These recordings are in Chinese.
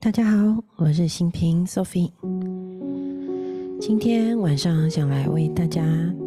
大家好，我是新平 Sophie。今天晚上想来为大家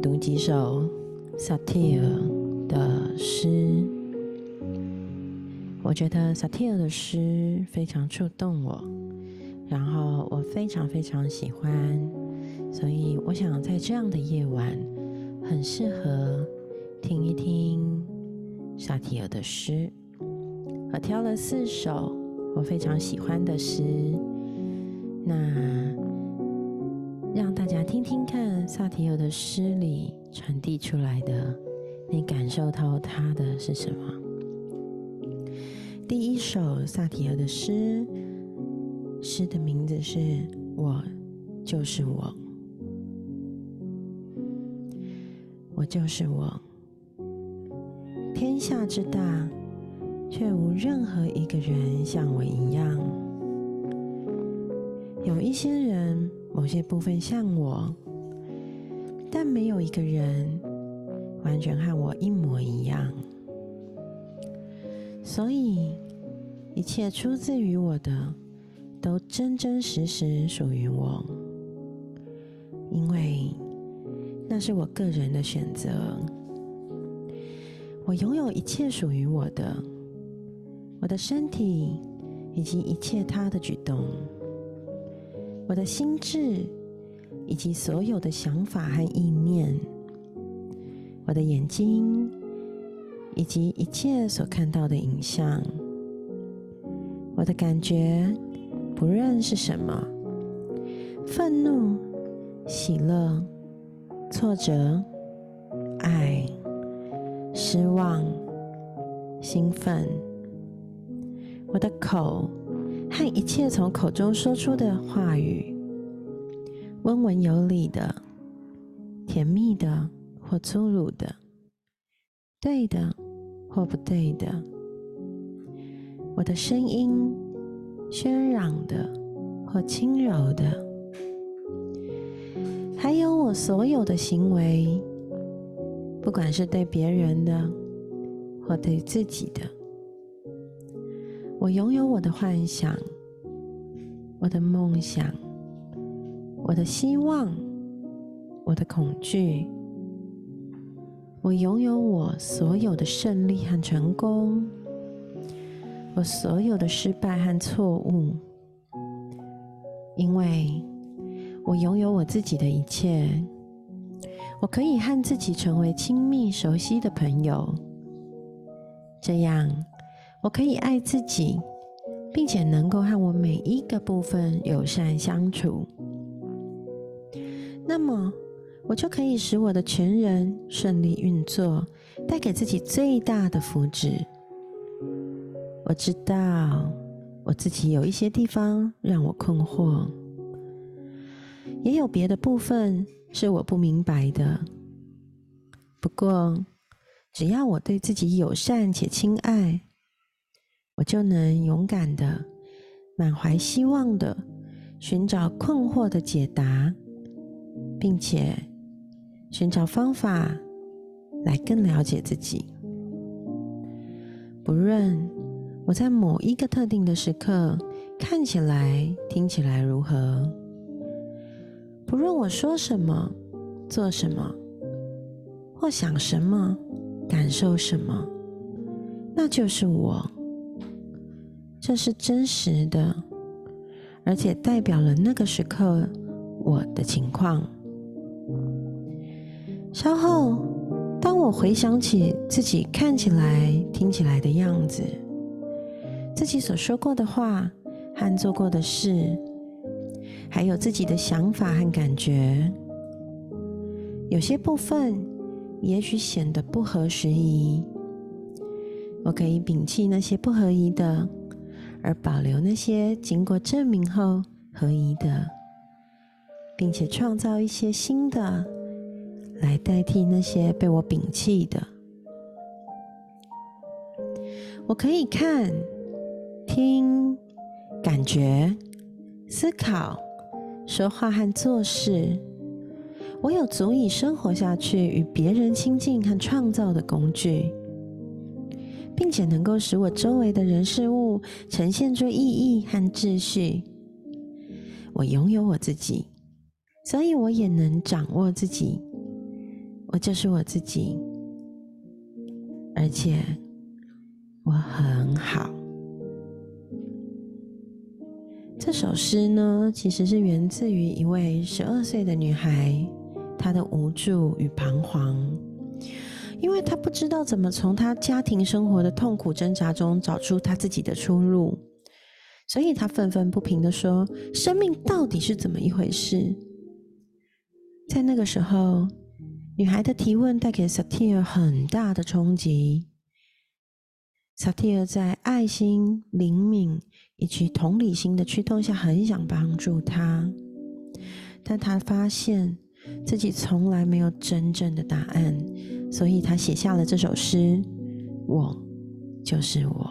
读几首萨提尔的诗。我觉得萨提尔的诗非常触动我，然后我非常非常喜欢，所以我想在这样的夜晚，很适合听一听萨提尔的诗。我挑了四首。我非常喜欢的诗，那让大家听听看萨提尔的诗里传递出来的，你感受到他的是什么？第一首萨提尔的诗，诗的名字是《我就是我》，我就是我，天下之大。却无任何一个人像我一样。有一些人某些部分像我，但没有一个人完全和我一模一样。所以，一切出自于我的，都真真实实属于我，因为那是我个人的选择。我拥有一切属于我的。我的身体以及一切他的举动，我的心智以及所有的想法和意念，我的眼睛以及一切所看到的影像，我的感觉不论是什么，愤怒、喜乐、挫折、爱、失望、兴奋。我的口和一切从口中说出的话语，温文有礼的、甜蜜的或粗鲁的，对的或不对的。我的声音喧嚷的或轻柔的，还有我所有的行为，不管是对别人的或对自己的。我拥有我的幻想，我的梦想，我的希望，我的恐惧。我拥有我所有的胜利和成功，我所有的失败和错误，因为我拥有我自己的一切。我可以和自己成为亲密熟悉的朋友，这样。我可以爱自己，并且能够和我每一个部分友善相处，那么我就可以使我的全人顺利运作，带给自己最大的福祉。我知道我自己有一些地方让我困惑，也有别的部分是我不明白的。不过，只要我对自己友善且亲爱。我就能勇敢的、满怀希望的寻找困惑的解答，并且寻找方法来更了解自己。不论我在某一个特定的时刻看起来、听起来如何，不论我说什么、做什么，或想什么、感受什么，那就是我。这是真实的，而且代表了那个时刻我的情况。稍后，当我回想起自己看起来、听起来的样子，自己所说过的话和做过的事，还有自己的想法和感觉，有些部分也许显得不合时宜。我可以摒弃那些不合宜的。而保留那些经过证明后合宜的，并且创造一些新的来代替那些被我摒弃的。我可以看、听、感觉、思考、说话和做事。我有足以生活下去、与别人亲近和创造的工具。并且能够使我周围的人事物呈现出意义和秩序。我拥有我自己，所以我也能掌握自己。我就是我自己，而且我很好。这首诗呢，其实是源自于一位十二岁的女孩，她的无助与彷徨，因为他不知道怎么从他家庭生活的痛苦挣扎中找出他自己的出路，所以他愤愤不平的说：“生命到底是怎么一回事？”在那个时候，女孩的提问带给萨提尔很大的冲击。萨提尔在爱心、灵敏。以及同理心的驱动下，很想帮助他，但他发现自己从来没有真正的答案，所以他写下了这首诗：“我就是我。”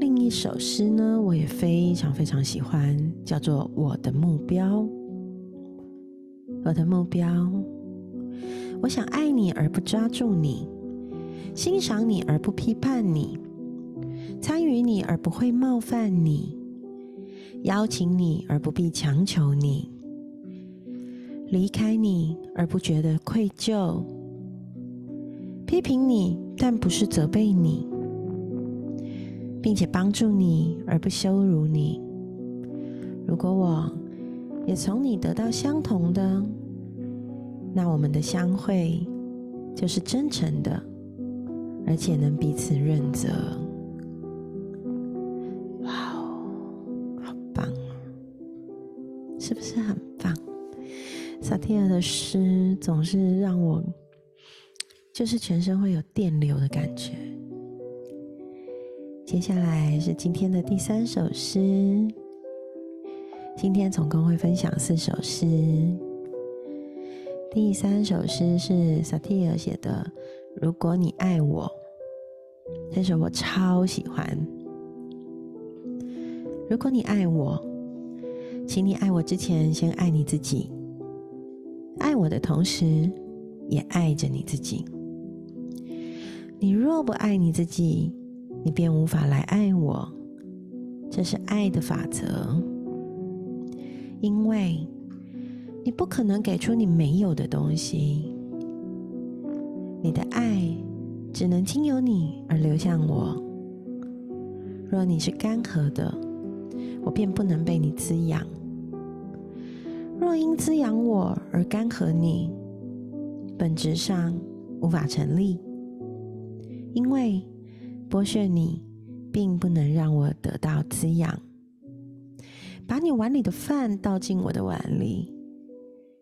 另一首诗呢，我也非常非常喜欢，叫做《我的目标》。我的目标，我想爱你而不抓住你。欣赏你而不批判你，参与你而不会冒犯你，邀请你而不必强求你，离开你而不觉得愧疚，批评你但不是责备你，并且帮助你而不羞辱你。如果我也从你得到相同的，那我们的相会就是真诚的。而且能彼此认责，哇哦，好棒啊！是不是很？萨提尔的诗总是让我就是全身会有电流的感觉。接下来是今天的第三首诗，今天总共会分享四首诗。第三首诗是萨提尔写的。如果你爱我，这首我超喜欢。如果你爱我，请你爱我之前先爱你自己，爱我的同时也爱着你自己。你若不爱你自己，你便无法来爱我。这是爱的法则，因为你不可能给出你没有的东西。你的爱只能经由你而流向我。若你是干涸的，我便不能被你滋养；若因滋养我而干涸你，本质上无法成立。因为剥削你，并不能让我得到滋养。把你碗里的饭倒进我的碗里，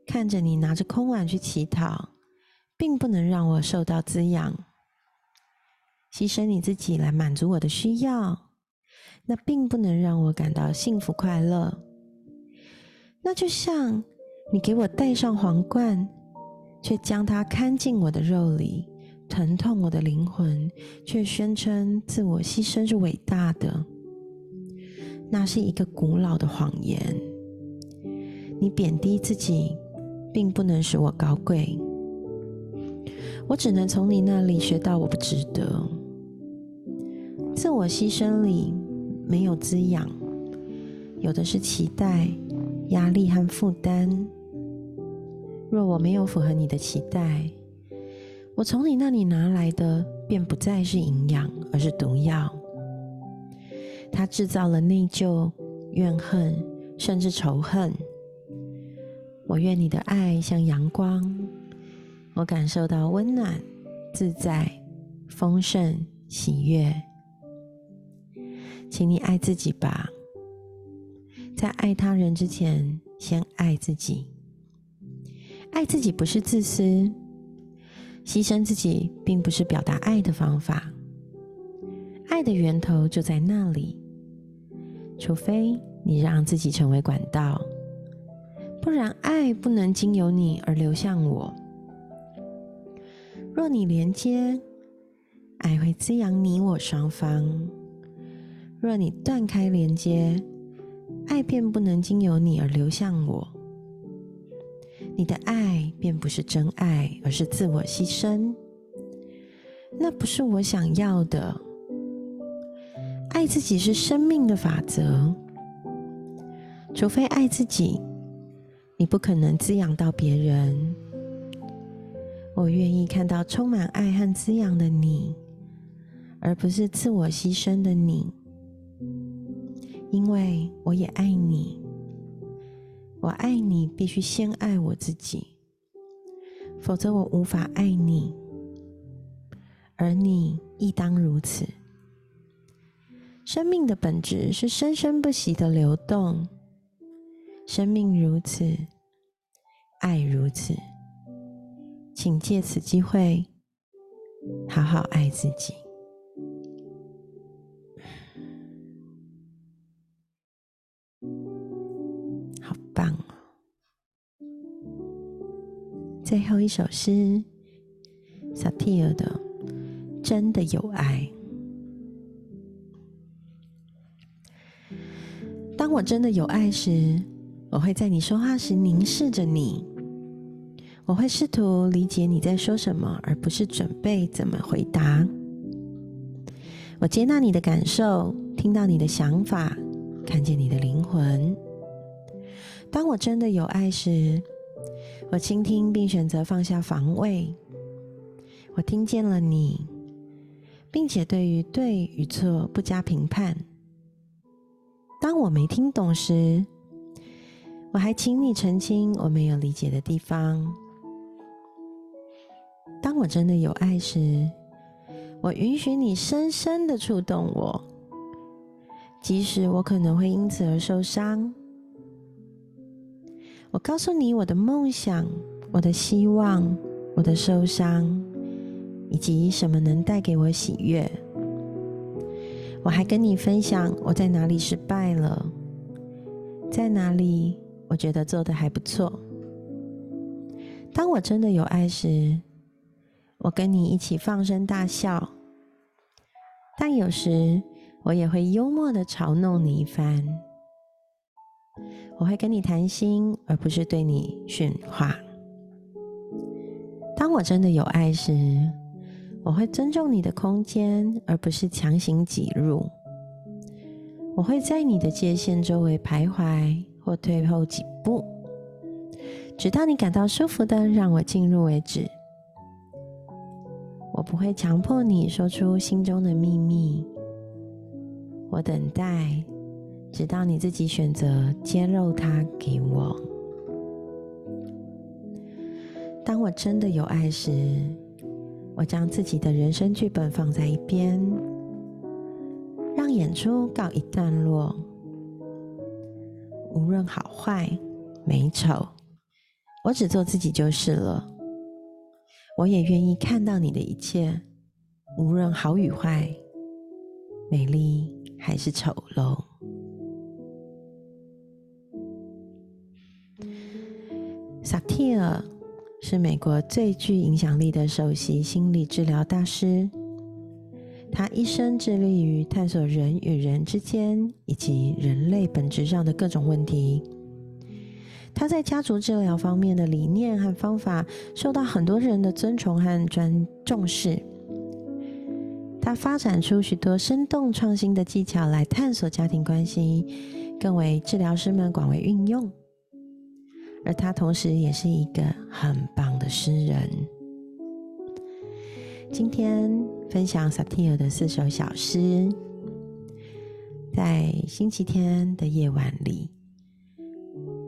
看着你拿着空碗去乞讨。并不能让我受到滋养，牺牲你自己来满足我的需要，那并不能让我感到幸福快乐。那就像你给我戴上皇冠，却将它看进我的肉里，疼痛我的灵魂，却宣称自我牺牲是伟大的，那是一个古老的谎言。你贬低自己，并不能使我高贵。我只能从你那里学到，我不值得。自我牺牲里没有滋养，有的是期待、压力和负担。若我没有符合你的期待，我从你那里拿来的便不再是营养，而是毒药。它制造了内疚、怨恨，甚至仇恨。我愿你的爱像阳光。我感受到温暖、自在、丰盛、喜悦。请你爱自己吧，在爱他人之前，先爱自己。爱自己不是自私，牺牲自己并不是表达爱的方法。爱的源头就在那里，除非你让自己成为管道，不然爱不能经由你而流向我。若你连接，爱会滋养你我双方；若你断开连接，爱便不能经由你而流向我。你的爱便不是真爱，而是自我牺牲。那不是我想要的。爱自己是生命的法则，除非爱自己，你不可能滋养到别人。我愿意看到充满爱和滋养的你，而不是自我牺牲的你，因为我也爱你。我爱你，必须先爱我自己，否则我无法爱你，而你亦当如此。生命的本质是生生不息的流动，生命如此，爱如此，请借此机会好好爱自己。最后一首诗，萨提尔的《真的有爱》。当我真的有爱时，我会在你说话时凝视着你。我会试图理解你在说什么，而不是准备怎么回答。我接纳你的感受，听到你的想法，看见你的灵魂。当我真的有爱时，我倾听并选择放下防卫。我听见了你，并且对于对与错不加评判。当我没听懂时，我还请你澄清我没有理解的地方。当我真的有爱时，我允许你深深的触动我，即使我可能会因此而受伤。我告诉你我的梦想、我的希望、我的受伤，以及什么能带给我喜悦。我还跟你分享我在哪里失败了，在哪里我觉得做的还不错。当我真的有爱时，我跟你一起放声大笑，但有时我也会幽默的嘲弄你一番。我会跟你谈心，而不是对你训话。当我真的有爱时，我会尊重你的空间，而不是强行挤入。我会在你的界限周围徘徊或退后几步，直到你感到舒服的让我进入为止。我不会强迫你说出心中的秘密。我等待，直到你自己选择揭露它给我。当我真的有爱时。我将自己的人生剧本放在一边，让演出告一段落。无论好坏、美丑，我只做自己就是了。我也愿意看到你的一切，无论好与坏、美丽还是丑陋。萨提尔。是美国最具影响力的首席心理治疗大师。他一生致力于探索人与人之间以及人类本质上的各种问题。他在家族治疗方面的理念和方法受到很多人的尊崇和专重视。他发展出许多生动创新的技巧来探索家庭关系，更为治疗师们广为运用。而他同时也是一个很棒的诗人。今天分享萨提尔的四首小诗，在星期天的夜晚里，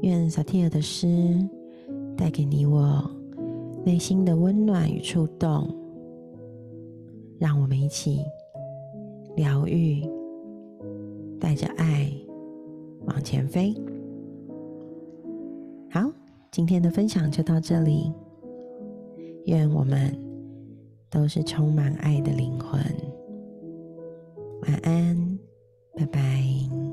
愿萨提尔的诗带给你我内心的温暖与触动，让我们一起疗愈，带着爱往前飞。今天的分享就到这里。愿我们都是充满爱的灵魂。晚安，拜拜。